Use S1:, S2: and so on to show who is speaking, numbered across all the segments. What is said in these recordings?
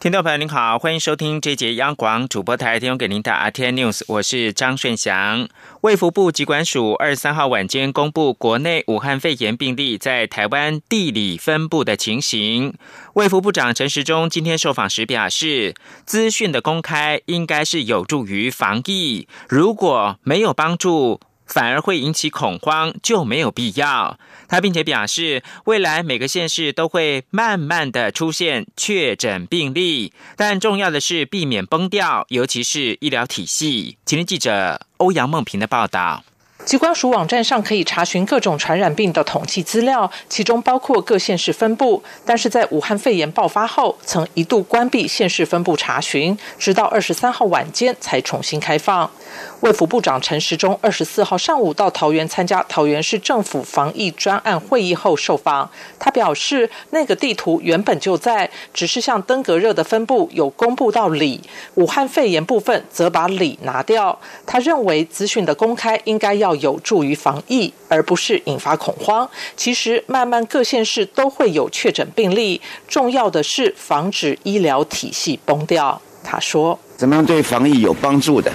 S1: 听众朋友您好，欢迎收听这节央广主播台提供给您的 RT News，我是张顺祥。卫福部疾管署二十三号晚间公布国内武汉肺炎病例在台湾地理分布的情形。卫福部长陈时中今天受访时表示，资讯的公开应该是有助于防疫，如果没有帮助。反而会引起恐慌，就没有必要。他并且表示，未来每个县市都会慢慢的出现确诊病例，但重要的是避免崩掉，尤其是医疗体系。今天记者欧阳梦平的报道。
S2: 机关署网站上可以查询各种传染病的统计资料，其中包括各县市分布。但是在武汉肺炎爆发后，曾一度关闭县市分布查询，直到二十三号晚间才重新开放。卫福部长陈时中二十四号上午到桃园参加桃园市政府防疫专案会议后受访，他表示，那个地图原本就在，只是像登革热的分布有公布到里，武汉肺炎部分则把里拿掉。他认为资讯的公开应该要要有助于防疫，而不是引发恐慌。其实慢慢各县市都会有确诊病例，重要的是防止医疗体系崩掉。他说：“
S3: 怎么样对防疫有帮助的？”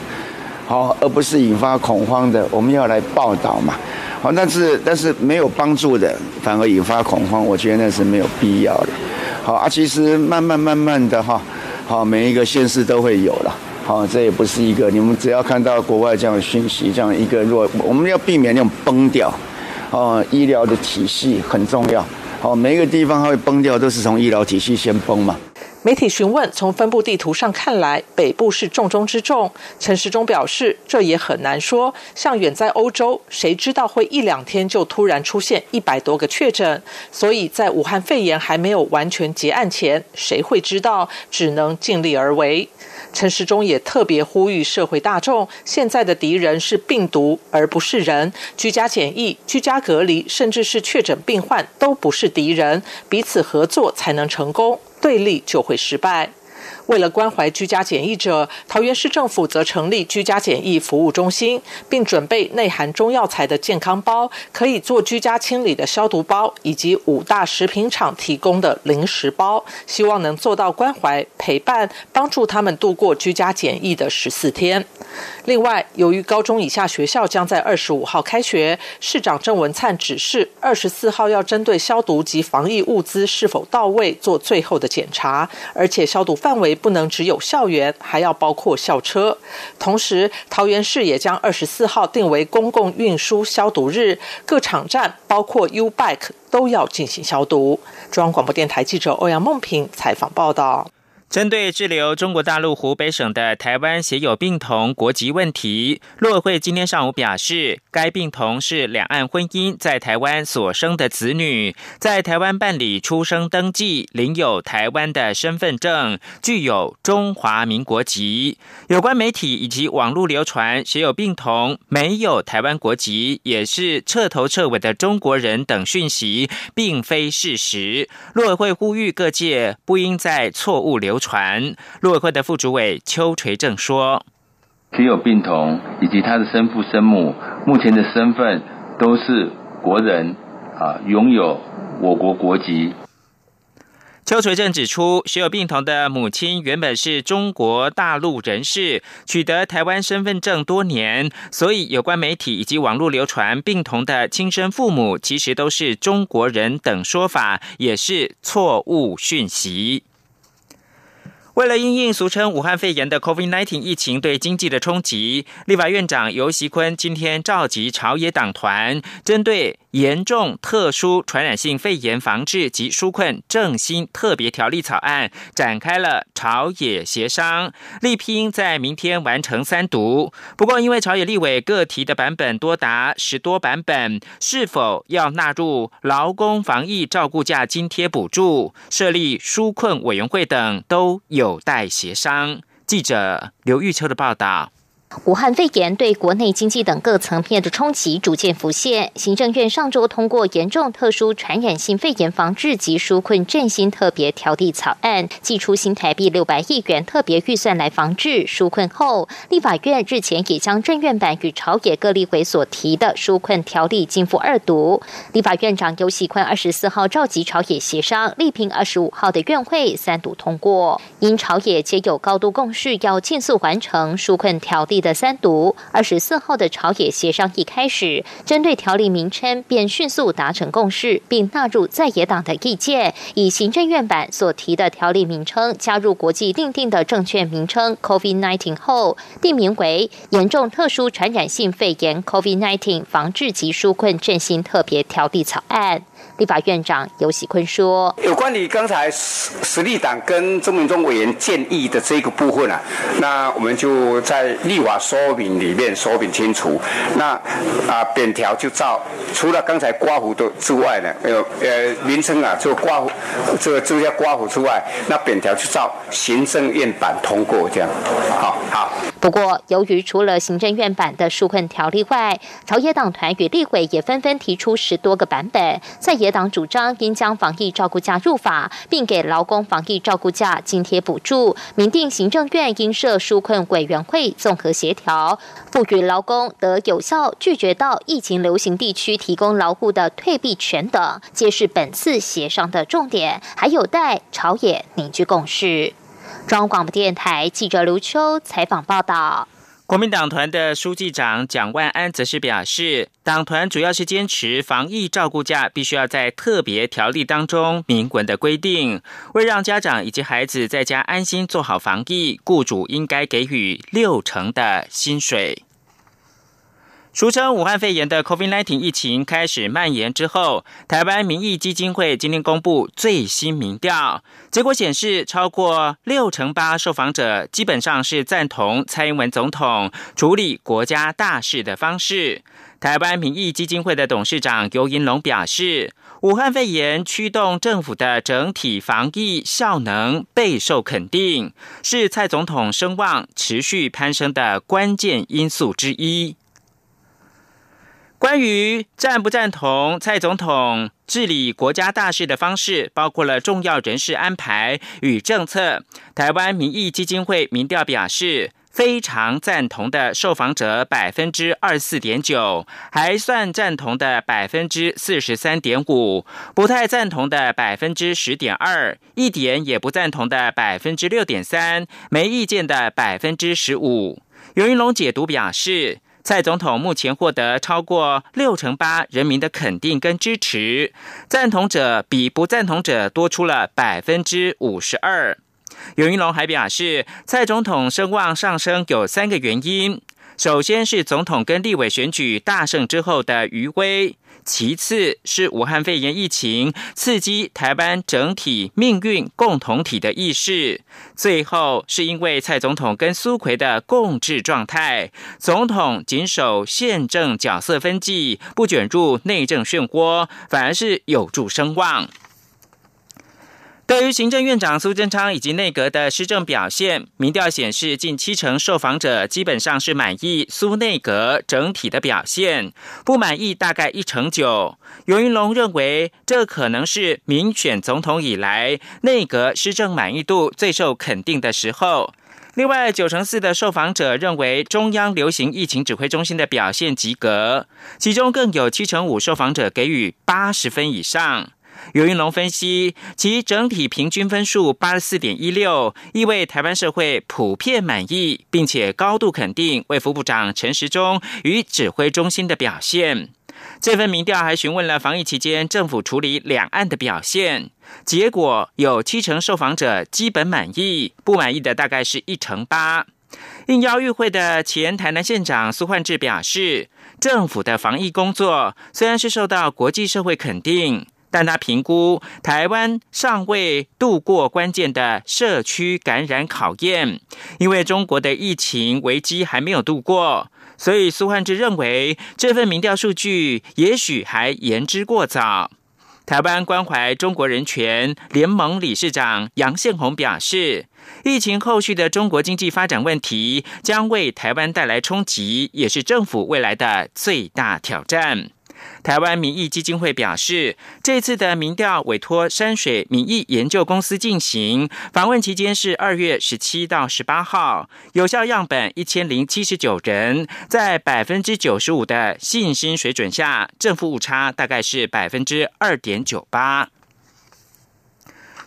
S3: 好，而不是引发恐慌的，我们要来报道嘛。好，但是但是没有帮助的，反而引发恐慌，我觉得那是没有必要的。好啊，其实慢慢慢慢的哈，好每一个县市都会有了。好，这也不是一个你们只要看到国外这样的讯息，这样一个弱我们要避免那种崩掉。哦，医疗的体系很重要。好，每一个地方它会崩掉，都是从医疗体系先崩嘛。
S2: 媒体询问，从分布地图上看来，北部是重中之重。陈时中表示，这也很难说。像远在欧洲，谁知道会一两天就突然出现一百多个确诊？所以在武汉肺炎还没有完全结案前，谁会知道？只能尽力而为。陈时中也特别呼吁社会大众：现在的敌人是病毒，而不是人。居家检疫、居家隔离，甚至是确诊病患，都不是敌人，彼此合作才能成功，对立就会失败。为了关怀居家检疫者，桃园市政府则成立居家检疫服务中心，并准备内含中药材的健康包，可以做居家清理的消毒包，以及五大食品厂提供的零食包，希望能做到关怀、陪伴，帮助他们度过居家检疫的十四天。另外，由于高中以下学校将在二十五号开学，市长郑文灿指示二十四号要针对消毒及防疫物资是否到位做最后的检查，而且消毒范围。不能只有校园，还要包括校车。同时，桃园市也将二十四号定为公共运输消毒日，各场站包括 U Bike 都要进行消毒。中央广播电台记者欧阳梦平采访报道。
S1: 针对滞留中国大陆湖北省的台湾血友病童国籍问题，陆委会今天上午表示，该病童是两岸婚姻在台湾所生的子女，在台湾办理出生登记，领有台湾的身份证，具有中华民国籍。有关媒体以及网络流传血友病童没有台湾国籍，也是彻头彻尾的中国人等讯息，并非事实。陆委会呼吁各界不应在错误流。传陆委会的副主委邱垂正说：“
S4: 只有病童以及他的生父生母目前的身份都是国人啊，拥有我国国籍。”
S1: 邱垂正指出，徐有病童的母亲原本是中国大陆人士，取得台湾身份证多年，所以有关媒体以及网络流传病童的亲生父母其实都是中国人等说法，也是错误讯息。为了因应俗称武汉肺炎的 COVID-19 疫情对经济的冲击，立法院长游锡坤今天召集朝野党团，针对。严重特殊传染性肺炎防治及纾困振兴特别条例草案展开了朝野协商，力拼在明天完成三读。不过，因为朝野立委各提的版本多达十多版本，是否要纳入劳工防疫照顾假津贴补助、设立纾困委员会等，都有有待协商。记者刘玉秋的报道。
S5: 武汉肺炎对国内经济等各层面的冲击逐渐浮现。行政院上周通过严重特殊传染性肺炎防治及纾困振兴特别条例草案，寄出新台币六百亿元特别预算来防治纾困后，立法院日前也将政院版与朝野各立委所提的纾困条例进赴二读。立法院长游喜坤二十四号召集朝野协商，力拼二十五号的院会三读通过。因朝野皆有高度共识，要尽速完成纾困条例。的三读，二十四号的朝野协商一开始，针对条例名称便迅速达成共识，并纳入在野党的意见，以行政院版所提的条例名称加入国际定定的证券名称 “COVID-19” 后，定名为《严重特殊传染性肺炎 COVID-19 防治及纾困振兴特别条例草案》。立法院长尤喜坤说：“
S6: 有关于刚才实实力党跟中民中委员建议的这个部分啊，那我们就在立法说明里面说明清楚。那啊，扁条就照除了刚才刮胡的之外呢，呃呃，名称啊，就刮胡这个这些刮胡之外，那扁条就照行政院版通过这样。好好。
S5: 不过，由于除了行政院版的纾困条例外，朝野党团与立委也纷纷提出十多个版本，在野党主张应将防疫照顾假入法，并给劳工防疫照顾假津贴补助，明定行政院应设纾困委员会综合协调，赋予劳工得有效拒绝到疫情流行地区提供劳务的退避权等，皆是本次协商的重点，还有待朝野凝聚共识。中央广播电台记者刘秋采访报道。
S1: 国民党团的书记长蒋万安则是表示，党团主要是坚持防疫照顾假必须要在特别条例当中明文的规定，为让家长以及孩子在家安心做好防疫，雇主应该给予六成的薪水。俗称武汉肺炎的 COVID-19 疫情开始蔓延之后，台湾民意基金会今天公布最新民调结果显示，超过六成八受访者基本上是赞同蔡英文总统处理国家大事的方式。台湾民意基金会的董事长尤银龙表示，武汉肺炎驱动政府的整体防疫效能备受肯定，是蔡总统声望持续攀升的关键因素之一。关于赞不赞同蔡总统治理国家大事的方式，包括了重要人事安排与政策。台湾民意基金会民调表示，非常赞同的受访者百分之二四点九，还算赞同的百分之四十三点五，不太赞同的百分之十点二，一点也不赞同的百分之六点三，没意见的百分之十五。尤云龙解读表示。蔡总统目前获得超过六成八人民的肯定跟支持，赞同者比不赞同者多出了百分之五十二。尤云龙还表示，蔡总统声望上升有三个原因，首先是总统跟立委选举大胜之后的余威。其次是武汉肺炎疫情刺激台湾整体命运共同体的意识，最后是因为蔡总统跟苏奎的共治状态，总统谨守宪政角色分际，不卷入内政漩涡，反而是有助声望。对于行政院长苏贞昌以及内阁的施政表现，民调显示近七成受访者基本上是满意苏内阁整体的表现，不满意大概一成九。尤云龙认为，这可能是民选总统以来内阁施政满意度最受肯定的时候。另外，九成四的受访者认为中央流行疫情指挥中心的表现及格，其中更有七成五受访者给予八十分以上。尤云龙分析，其整体平均分数八十四点一六，意味台湾社会普遍满意，并且高度肯定卫福部长陈时中与指挥中心的表现。这份民调还询问了防疫期间政府处理两岸的表现，结果有七成受访者基本满意，不满意的大概是一成八。应邀与会的前台南县长苏焕智表示，政府的防疫工作虽然是受到国际社会肯定。但他评估台湾尚未度过关键的社区感染考验，因为中国的疫情危机还没有度过，所以苏焕志认为这份民调数据也许还言之过早。台湾关怀中国人权联盟理事长杨宪宏表示，疫情后续的中国经济发展问题将为台湾带来冲击，也是政府未来的最大挑战。台湾民意基金会表示，这次的民调委托山水民意研究公司进行访问，期间是二月十七到十八号，有效样本一千零七十九人，在百分之九十五的信心水准下，正负误差大概是百分之二点九八。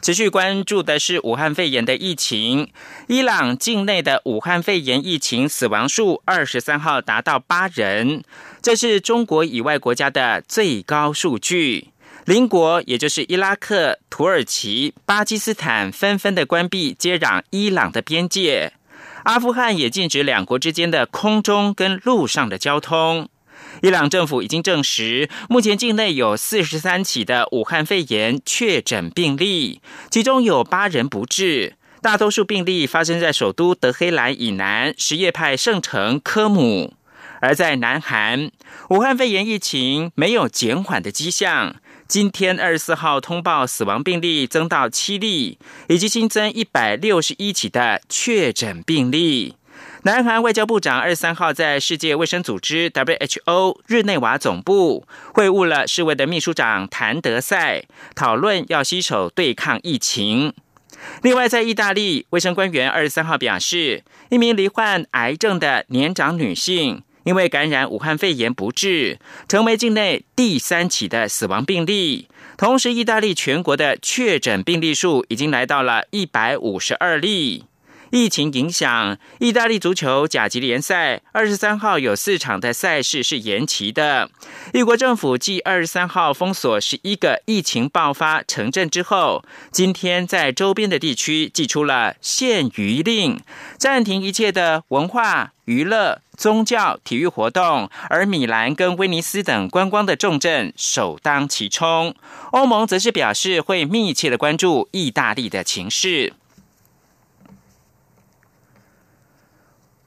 S1: 持续关注的是武汉肺炎的疫情。伊朗境内的武汉肺炎疫情死亡数二十三号达到八人，这是中国以外国家的最高数据。邻国也就是伊拉克、土耳其、巴基斯坦纷纷的关闭接壤伊朗的边界，阿富汗也禁止两国之间的空中跟陆上的交通。伊朗政府已经证实，目前境内有四十三起的武汉肺炎确诊病例，其中有八人不治，大多数病例发生在首都德黑兰以南什叶派圣城科姆。而在南韩，武汉肺炎疫情没有减缓的迹象，今天二十四号通报死亡病例增到七例，以及新增一百六十一起的确诊病例。南韩外交部长二十三号在世界卫生组织 （WHO） 日内瓦总部会晤了世卫的秘书长谭德赛，讨论要携手对抗疫情。另外，在意大利，卫生官员二十三号表示，一名罹患癌症的年长女性因为感染武汉肺炎不治，成为境内第三起的死亡病例。同时，意大利全国的确诊病例数已经来到了一百五十二例。疫情影响，意大利足球甲级联赛二十三号有四场的赛事是延期的。异国政府继二十三号封锁十一个疫情爆发城镇之后，今天在周边的地区寄出了限娱令，暂停一切的文化、娱乐、宗教、体育活动。而米兰跟威尼斯等观光的重镇首当其冲。欧盟则是表示会密切的关注意大利的情势。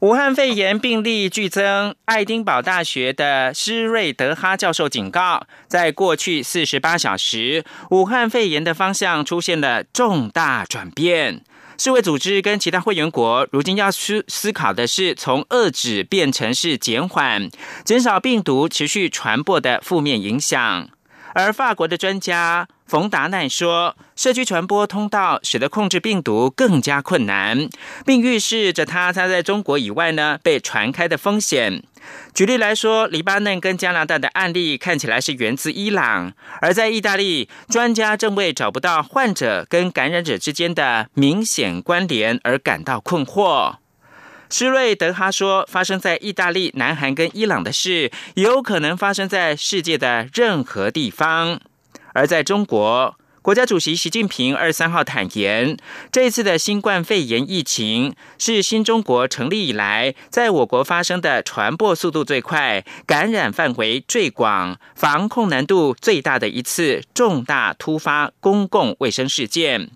S1: 武汉肺炎病例剧增，爱丁堡大学的施瑞德哈教授警告，在过去四十八小时，武汉肺炎的方向出现了重大转变。世卫组织跟其他会员国如今要思思考的是，从遏制变成是减缓，减少病毒持续传播的负面影响。而法国的专家冯达奈说，社区传播通道使得控制病毒更加困难，并预示着它它在中国以外呢被传开的风险。举例来说，黎巴嫩跟加拿大的案例看起来是源自伊朗，而在意大利，专家正为找不到患者跟感染者之间的明显关联而感到困惑。施瑞德哈说：“发生在意大利、南韩跟伊朗的事，有可能发生在世界的任何地方。而在中国，国家主席习近平二十三号坦言，这次的新冠肺炎疫情是新中国成立以来，在我国发生的传播速度最快、感染范围最广、防控难度最大的一次重大突发公共卫生事件。”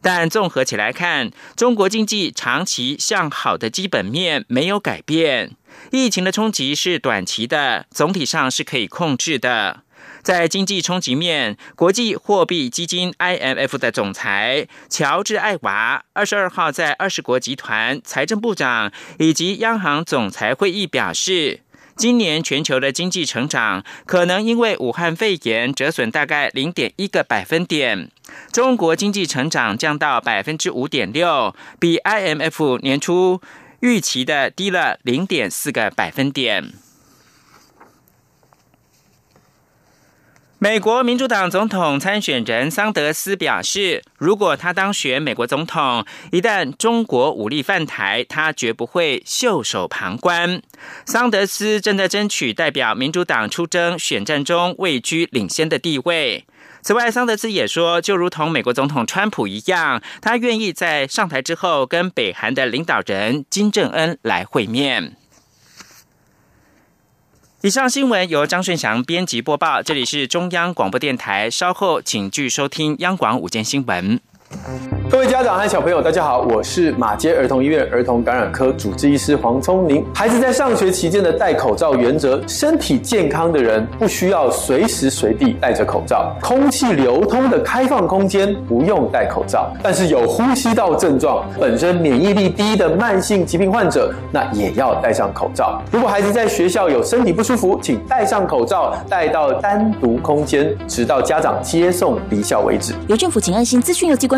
S1: 但综合起来看，中国经济长期向好的基本面没有改变，疫情的冲击是短期的，总体上是可以控制的。在经济冲击面，国际货币基金 IMF 的总裁乔治艾娃二十二号在二十国集团财政部长以及央行总裁会议表示。今年全球的经济成长可能因为武汉肺炎折损大概零点一个百分点，中国经济成长降到百分之五点六，比 IMF 年初预期的低了零点四个百分点。美国民主党总统参选人桑德斯表示，如果他当选美国总统，一旦中国武力犯台，他绝不会袖手旁观。桑德斯正在争取代表民主党出征选战中位居领先的地位。此外，桑德斯也说，就如同美国总统川普一样，他愿意在上台之后跟北韩的领导人金正恩来会面。以上新闻由张顺祥编辑播报，这里是中央广播电台。稍后请继续收听央广午间新闻。
S7: 各位家长和小朋友，大家好，我是马街儿童医院儿童感染科主治医师黄聪明。孩子在上学期间的戴口罩原则，身体健康的人不需要随时随地戴着口罩，空气流通的开放空间不用戴口罩。但是有呼吸道症状、本身免疫力低的慢性疾病患者，那也要戴上口罩。如果孩子在学校有身体不舒服，请戴上口罩，戴到单独空间，直到家长接送离校为止。
S8: 由政府请安心资讯由机关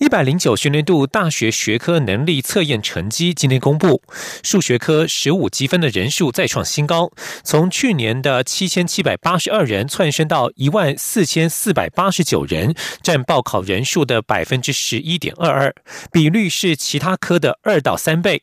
S9: 一百零九学年度大学学科能力测验成绩今天公布，数学科十五积分的人数再创新高，从去年的七千七百八十二人窜升到一万四千四百八十九人，占报考人数的百分之十一点二二，比率是其他科的二到三倍。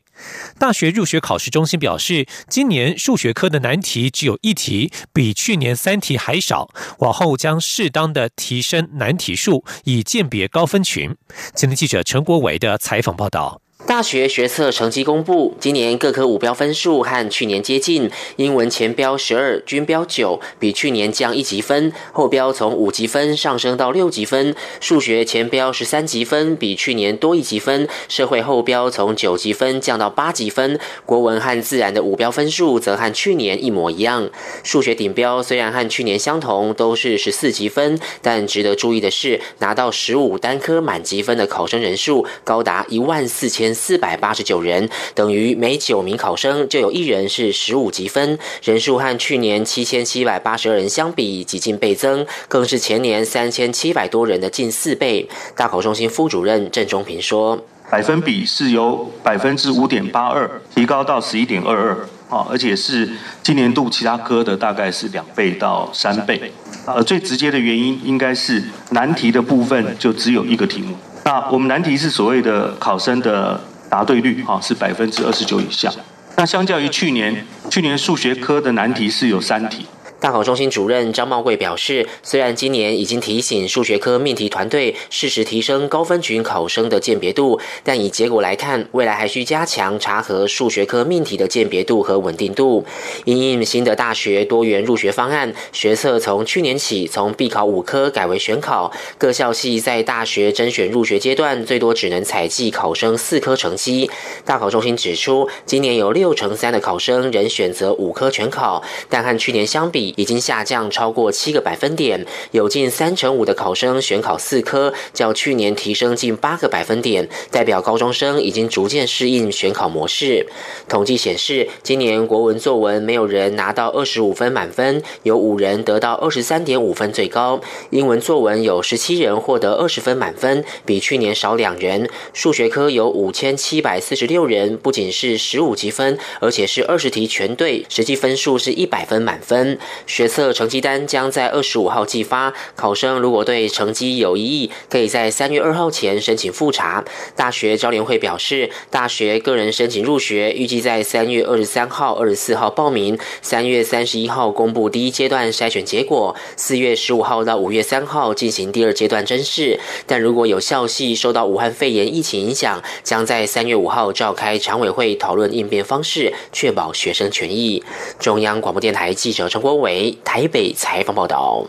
S9: 大学入学考试中心表示，今年数学科的难题只有一题，比去年三题还少。往后将适当的提升难题数，以鉴别高分群。今天记者陈国伟的采访报道。
S10: 大学学测成绩公布，今年各科五标分数和去年接近。英文前标十二，均标九，比去年降一级分；后标从五级分上升到六级分。数学前标十三级分，比去年多一级分；社会后标从九级分降到八级分。国文和自然的五标分数则和去年一模一样。数学顶标虽然和去年相同，都是十四级分，但值得注意的是，拿到十五单科满级分的考生人数高达一万四千。四百八十九人，等于每九名考生就有一人是十五级分，人数和去年七千七百八十二人相比，几近倍增，更是前年三千七百多人的近四倍。大考中心副主任郑中平说：“
S11: 百分比是由百分之五点八二提高到十一点二二，啊，而且是今年度其他科的大概是两倍到三倍。呃，最直接的原因应该是难题的部分就只有一个题目。”那我们难题是所谓的考生的答对率啊，是百分之二十九以下。那相较于去年，去年数学科的难题是有三题。
S10: 大考中心主任张茂贵表示，虽然今年已经提醒数学科命题团队适时提升高分群考生的鉴别度，但以结果来看，未来还需加强查核数学科命题的鉴别度和稳定度。因应新的大学多元入学方案，学测从去年起从必考五科改为选考，各校系在大学甄选入学阶段最多只能采集考生四科成绩。大考中心指出，今年有六成三的考生仍选择五科全考，但和去年相比。已经下降超过七个百分点，有近三成五的考生选考四科，较去年提升近八个百分点，代表高中生已经逐渐适应选考模式。统计显示，今年国文作文没有人拿到二十五分满分，有五人得到二十三点五分最高；英文作文有十七人获得二十分满分，比去年少两人。数学科有五千七百四十六人，不仅是十五积分，而且是二十题全对，实际分数是一百分满分。学测成绩单将在二十五号寄发，考生如果对成绩有异议，可以在三月二号前申请复查。大学招联会表示，大学个人申请入学预计在三月二十三号、二十四号报名，三月三十一号公布第一阶段筛选结果，四月十五号到五月三号进行第二阶段甄试。但如果有校系受到武汉肺炎疫情影响，将在三月五号召开常委会讨论应变方式，确保学生权益。中央广播电台记者陈国伟。为台北采访报道。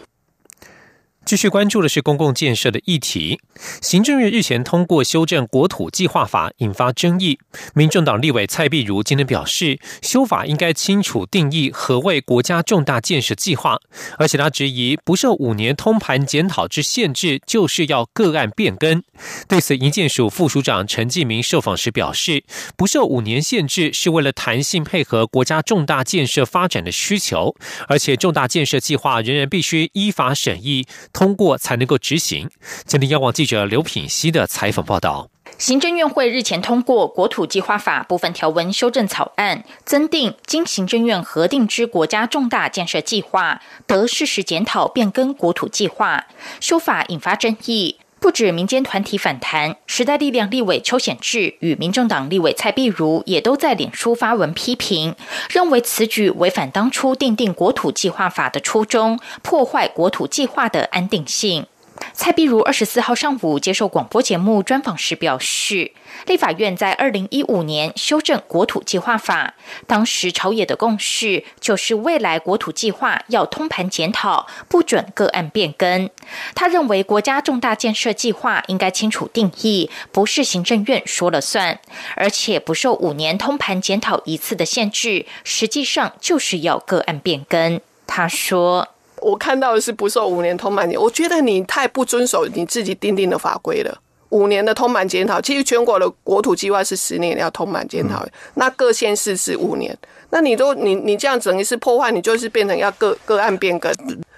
S9: 继续关注的是公共建设的议题。行政院日前通过修正国土计划法，引发争议。民众党立委蔡碧如今天表示，修法应该清楚定义何谓国家重大建设计划，而且他质疑不受五年通盘检讨之限制，就是要个案变更。对此，营建署副署长陈继明受访时表示，不受五年限制是为了弹性配合国家重大建设发展的需求，而且重大建设计划仍然必须依法审议。通过才能够执行。今天，央广记者刘品熙的采访报道。
S12: 行政院会日前通过《国土计划法》部分条文修正草案，增订经行政院核定之国家重大建设计划，得适时检讨变更国土计划。修法引发争议。不止民间团体反弹，时代力量立委邱显志与民政党立委蔡碧如也都在脸书发文批评，认为此举违反当初订定国土计划法的初衷，破坏国土计划的安定性。蔡碧如二十四号上午接受广播节目专访时表示，立法院在二零一五年修正国土计划法，当时朝野的共识就是未来国土计划要通盘检讨，不准个案变更。他认为国家重大建设计划应该清楚定义，不是行政院说了算，而且不受五年通盘检讨一次的限制，实际上就是要个案变更。他说。
S13: 我看到的是不受五年通盘检，我觉得你太不遵守你自己定定的法规了。五年的通盘检讨，其实全国的国土计划是十年要通盘检讨，那各县市是五年，那你都你你这样等于是破坏，你就是变成要个个案变更，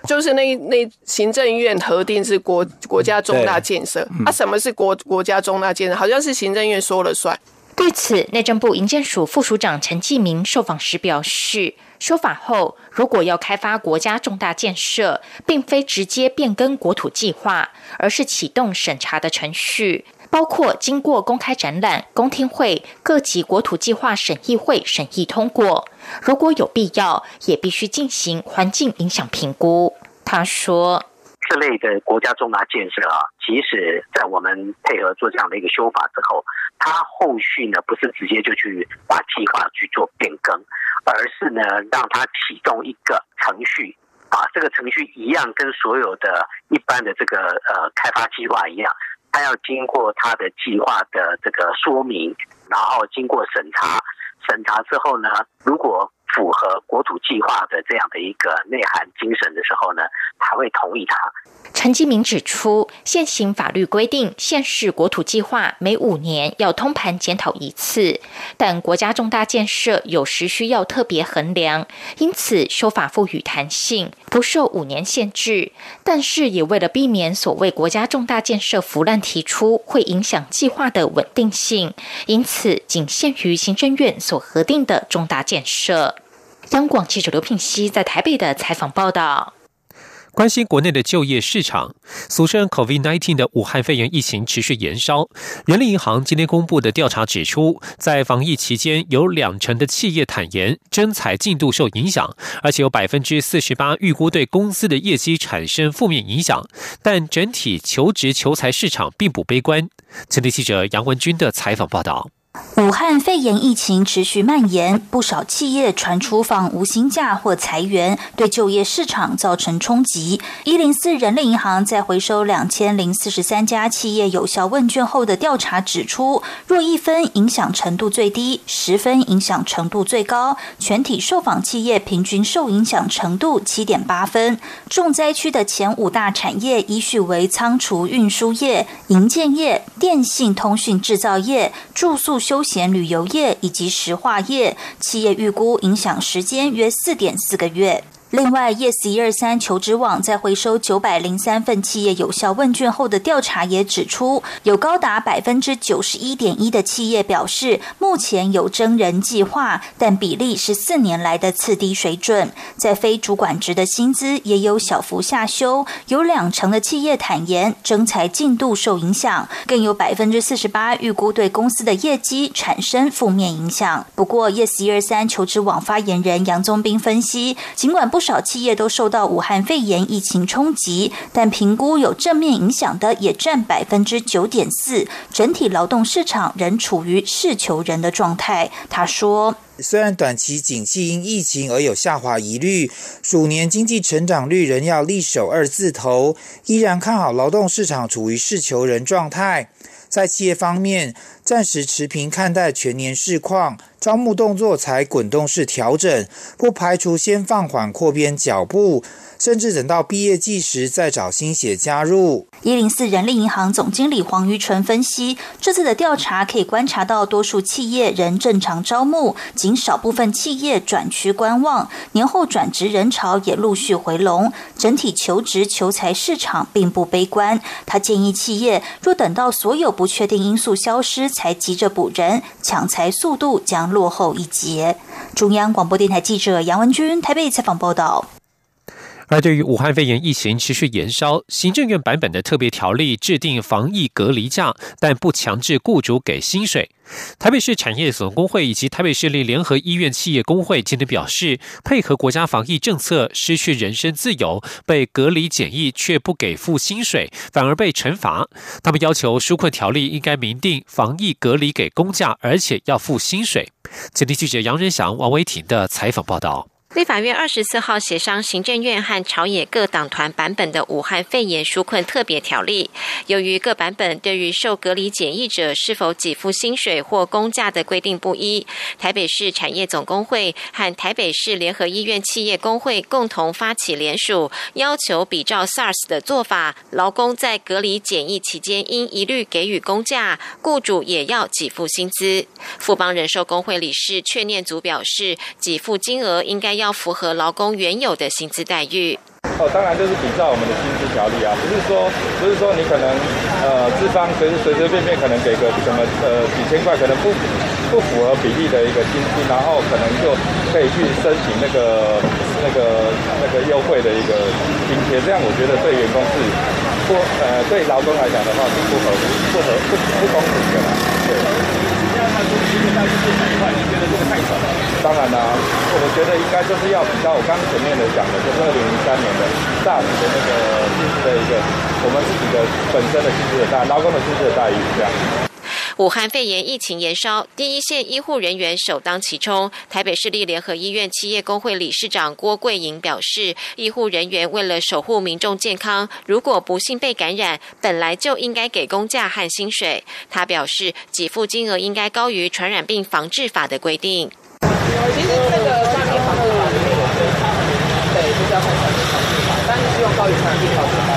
S13: 就是那那行政院核定是国国家重大建设，啊，什么是国国家重大建设？好像是行政院说了算。
S12: 对此，内政部营建署副署长陈继明受访时表示。修法后，如果要开发国家重大建设，并非直接变更国土计划，而是启动审查的程序，包括经过公开展览、公听会、各级国土计划审议会审议通过。如果有必要，也必须进行环境影响评估。他说。
S14: 这类的国家重大建设啊，即使在我们配合做这样的一个修法之后，它后续呢不是直接就去把计划去做变更，而是呢让它启动一个程序啊，这个程序一样跟所有的一般的这个呃开发计划一样，它要经过它的计划的这个说明，然后经过审查，审查之后呢，如果符合国土计划的这样的一个内涵精神的时候呢，他会同意它。
S12: 陈基明指出，现行法律规定，县市国土计划每五年要通盘检讨一次，但国家重大建设有时需要特别衡量，因此修法赋予弹性，不受五年限制。但是也为了避免所谓国家重大建设腐烂提出，会影响计划的稳定性，因此仅限于行政院所核定的重大建设。央广记者刘聘熙在台北的采访报道。
S9: 关心国内的就业市场，俗称 COVID-19 的武汉肺炎疫情持续延烧。人力银行今天公布的调查指出，在防疫期间，有两成的企业坦言征才进度受影响，而且有百分之四十八预估对公司的业绩产生负面影响。但整体求职求才市场并不悲观。前天记者杨文军的采访报道。
S15: 武汉肺炎疫情持续蔓延，不少企业传出放无薪假或裁员，对就业市场造成冲击。一零四人力银行在回收两千零四十三家企业有效问卷后的调查指出，若一分影响程度最低，十分影响程度最高，全体受访企业平均受影响程度七点八分。重灾区的前五大产业依序为仓储运输业、营建业、电信通讯制造业、住宿。休闲旅游业以及石化业企业预估影响时间约四点四个月。另外，Yes 一二三求职网在回收九百零三份企业有效问卷后的调查也指出，有高达百分之九十一点一的企业表示目前有征人计划，但比例是四年来的次低水准。在非主管职的薪资也有小幅下修，有两成的企业坦言征才进度受影响，更有百分之四十八预估对公司的业绩产生负面影响。不过，Yes 一二三求职网发言人杨宗斌分析，尽管不。不少企业都受到武汉肺炎疫情冲击，但评估有正面影响的也占百分之九点四。整体劳动市场仍处于事求人的状态。他说：“
S16: 虽然短期景气因疫情而有下滑疑虑，鼠年经济成长率仍要力守二字头，依然看好劳动市场处于事求人状态。在企业方面，暂时持平看待全年市况。”招募动作才滚动式调整，不排除先放缓扩编脚步。甚至等到毕业季时再找新血加入。
S15: 一零四人力银行总经理黄于纯分析，这次的调查可以观察到，多数企业仍正常招募，仅少部分企业转趋观望。年后转职人潮也陆续回笼，整体求职求财市场并不悲观。他建议企业若等到所有不确定因素消失才急着补人，抢财速度将落后一截。中央广播电台记者杨文君台北采访报道。
S9: 而对于武汉肺炎疫情持续延烧，行政院版本的特别条例制定防疫隔离假，但不强制雇主给薪水。台北市产业总工会以及台北市立联合医院企业工会今天表示，配合国家防疫政策，失去人身自由，被隔离检疫却不给付薪水，反而被惩罚。他们要求纾困条例应该明定防疫隔离给公假，而且要付薪水。前天记者杨仁祥、王维婷的采访报道。
S17: 立法院二十四号协商行政院和朝野各党团版本的武汉肺炎纾困特别条例，由于各版本对于受隔离检疫者是否给付薪水或工价的规定不一，台北市产业总工会和台北市联合医院企业工会共同发起联署，要求比照 SARS 的做法，劳工在隔离检疫期间应一律给予工价，雇主也要给付薪资。富邦人寿工会理事阙念祖表示，给付金额应该。要符合劳工原有的薪资待遇。
S18: 哦，当然就是比照我们的薪资条例啊，不是说不是说你可能呃资方随随随便便可能给个什么呃几千块，可能不不符合比例的一个薪资，然后可能就可以去申请那个那个那个优惠的一个津贴，这样我觉得对员工是呃对劳工来讲的话是不合不合不不公平的啦。对。当然啦，我觉得应该就是要比较我刚前面的讲的，就是二零零三年的大的那个薪资的一个，我们自己的本身的薪资的待，劳工的薪资的待遇这样。
S17: 武汉肺炎疫情延烧，第一线医护人员首当其冲。台北市立联合医院企业工会理事长郭桂莹表示，医护人员为了守护民众健康，如果不幸被感染，本来就应该给公假和薪水。他表示，给付金额应该高于传染病防治法的规定。其实这个传染病防治法里面有对，就是要看传染病防治法，但是希望高于传染病防治法。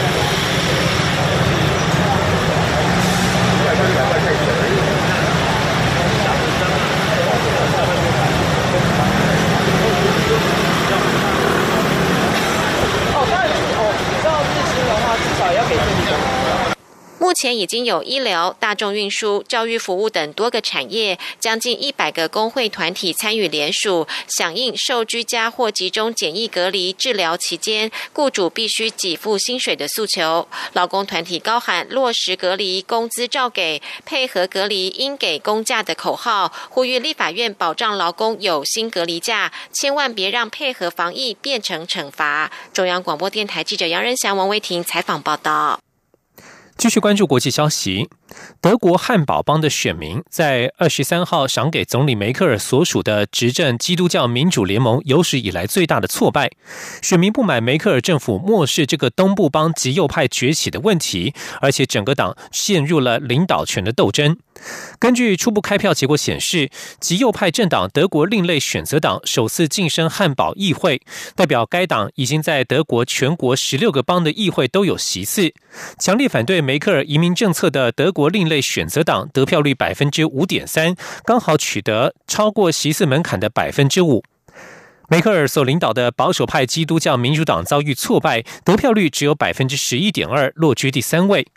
S17: 已经有医疗、大众运输、教育服务等多个产业，将近一百个工会团体参与联署，响应受居家或集中检疫隔离治疗期间，雇主必须给付薪水的诉求。劳工团体高喊落实隔离工资照给，配合隔离应给工假的口号，呼吁立法院保障劳工有薪隔离假，千万别让配合防疫变成惩罚。中央广播电台记者杨仁祥、王维婷采访报道。
S9: 继续关注国际消息。德国汉堡邦的选民在二十三号赏给总理梅克尔所属的执政基督教民主联盟有史以来最大的挫败。选民不满梅克尔政府漠视这个东部邦极右派崛起的问题，而且整个党陷入了领导权的斗争。根据初步开票结果显示，极右派政党德国另类选择党首次晋升汉堡议会，代表该党已经在德国全国十六个邦的议会都有席次。强烈反对梅克尔移民政策的德国另类选择党得票率百分之五点三，刚好取得超过席次门槛的百分之五。梅克尔所领导的保守派基督教民主党遭遇挫败，得票率只有百分之十一点二，落居第三位。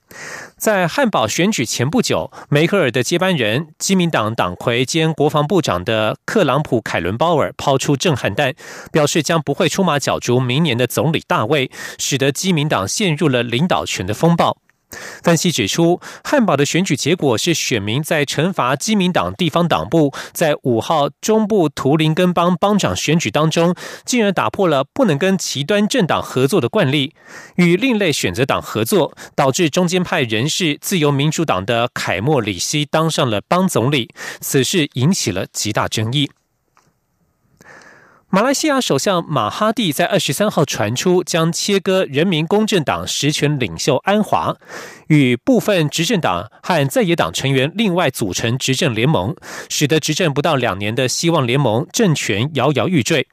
S9: 在汉堡选举前不久，梅克尔的接班人基民党党魁兼国防部长的克朗普·凯伦鲍尔抛出震撼弹，表示将不会出马角逐明年的总理大位，使得基民党陷入了领导权的风暴。分析指出，汉堡的选举结果是选民在惩罚基民党地方党部在五号中部图林根邦邦长选举当中，竟然打破了不能跟极端政党合作的惯例，与另类选择党合作，导致中间派人士自由民主党的凯莫里希当上了邦总理。此事引起了极大争议。马来西亚首相马哈蒂在二十三号传出将切割人民公正党实权领袖安华，与部分执政党和在野党成员另外组成执政联盟，使得执政不到两年的希望联盟政权摇摇欲坠。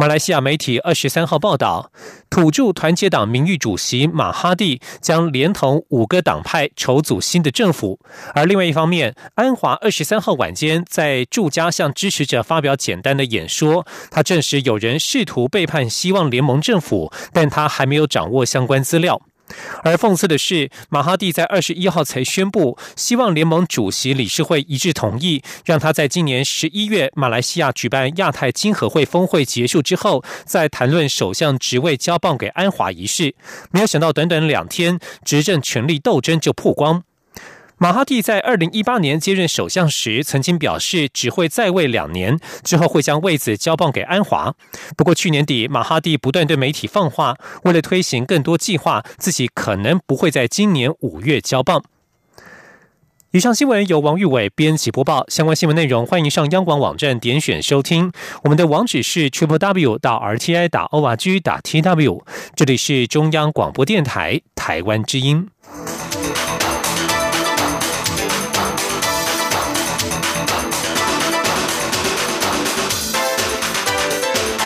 S9: 马来西亚媒体二十三号报道，土著团结党名誉主席马哈蒂将连同五个党派筹组新的政府。而另外一方面，安华二十三号晚间在住家向支持者发表简单的演说，他证实有人试图背叛希望联盟政府，但他还没有掌握相关资料。而讽刺的是，马哈蒂在二十一号才宣布，希望联盟主席理事会一致同意，让他在今年十一月马来西亚举办亚太经合会峰会结束之后，再谈论首相职位交棒给安华一事。没有想到，短短两天，执政权力斗争就曝光。马哈蒂在二零一八年接任首相时，曾经表示只会在位两年，之后会将位子交棒给安华。不过去年底，马哈蒂不断对媒体放话，为了推行更多计划，自己可能不会在今年五月交棒。以上新闻由王玉伟编辑播报。相关新闻内容，欢迎上央广网站点选收听。我们的网址是 triple w 到 r t i 打 o r g 打 t w。这里是中央广播电台台湾之音。